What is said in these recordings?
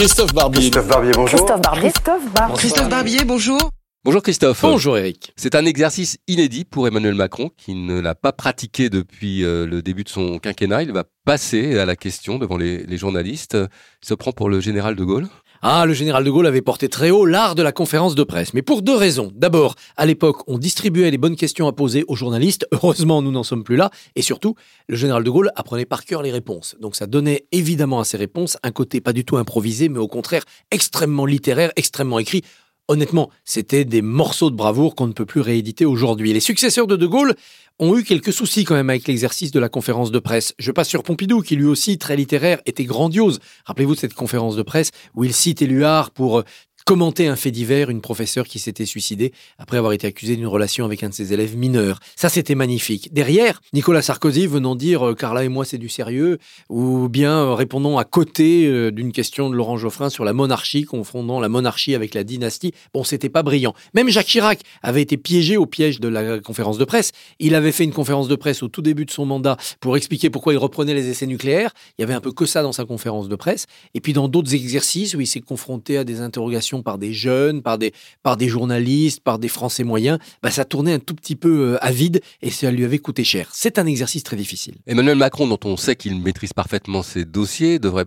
Christophe Barbier. Christophe Barbier, bonjour. Christophe Barbier. Christophe Barbier. Christophe Barbier, bonjour. Bonjour Christophe. Bonjour Eric. C'est un exercice inédit pour Emmanuel Macron qui ne l'a pas pratiqué depuis euh, le début de son quinquennat. Il va passer à la question devant les, les journalistes. Il se prend pour le général de Gaulle. Ah, le général de Gaulle avait porté très haut l'art de la conférence de presse, mais pour deux raisons. D'abord, à l'époque, on distribuait les bonnes questions à poser aux journalistes. Heureusement, nous n'en sommes plus là. Et surtout, le général de Gaulle apprenait par cœur les réponses. Donc ça donnait évidemment à ses réponses un côté pas du tout improvisé, mais au contraire extrêmement littéraire, extrêmement écrit. Honnêtement, c'était des morceaux de bravoure qu'on ne peut plus rééditer aujourd'hui. Les successeurs de De Gaulle ont eu quelques soucis quand même avec l'exercice de la conférence de presse. Je passe sur Pompidou, qui lui aussi, très littéraire, était grandiose. Rappelez-vous de cette conférence de presse où il cite Éluard pour commenter un fait divers, une professeure qui s'était suicidée après avoir été accusée d'une relation avec un de ses élèves mineurs. Ça, c'était magnifique. Derrière, Nicolas Sarkozy venant dire euh, Carla et moi, c'est du sérieux, ou bien euh, répondant à côté euh, d'une question de Laurent Geoffrin sur la monarchie, confondant la monarchie avec la dynastie. Bon, c'était pas brillant. Même Jacques Chirac avait été piégé au piège de la conférence de presse. Il avait fait une conférence de presse au tout début de son mandat pour expliquer pourquoi il reprenait les essais nucléaires. Il y avait un peu que ça dans sa conférence de presse. Et puis dans d'autres exercices où il s'est confronté à des interrogations par des jeunes, par des, par des journalistes, par des Français moyens, bah, ça tournait un tout petit peu euh, à vide et ça lui avait coûté cher. C'est un exercice très difficile. Emmanuel Macron, dont on sait qu'il maîtrise parfaitement ses dossiers, devrait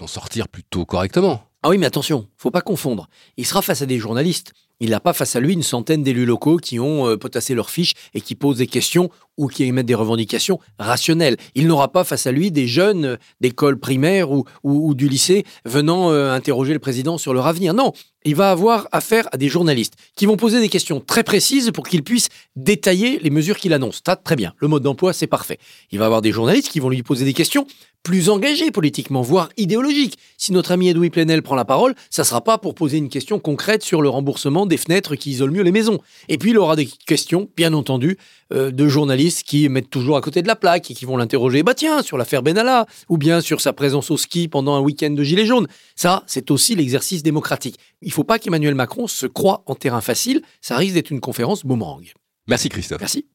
en sortir plutôt correctement. Ah oui, mais attention, faut pas confondre. Il sera face à des journalistes. Il n'a pas face à lui une centaine d'élus locaux qui ont euh, potassé leurs fiches et qui posent des questions ou qui émettent des revendications rationnelles. Il n'aura pas face à lui des jeunes euh, d'école primaire ou, du lycée venant euh, interroger le président sur leur avenir. Non, il va avoir affaire à des journalistes qui vont poser des questions très précises pour qu'il puisse détailler les mesures qu'il annonce. Très bien. Le mode d'emploi, c'est parfait. Il va avoir des journalistes qui vont lui poser des questions plus engagées politiquement, voire idéologiques. Si notre ami Edoui Plenel prend la parole, ça ne sera pas pour poser une question concrète sur le remboursement des fenêtres qui isolent mieux les maisons. Et puis il aura des questions, bien entendu, euh, de journalistes qui mettent toujours à côté de la plaque et qui vont l'interroger, bah tiens, sur l'affaire Benalla, ou bien sur sa présence au ski pendant un week-end de Gilets jaunes. Ça, c'est aussi l'exercice démocratique. Il ne faut pas qu'Emmanuel Macron se croie en terrain facile, ça risque d'être une conférence boomerang. Merci Christophe. Merci.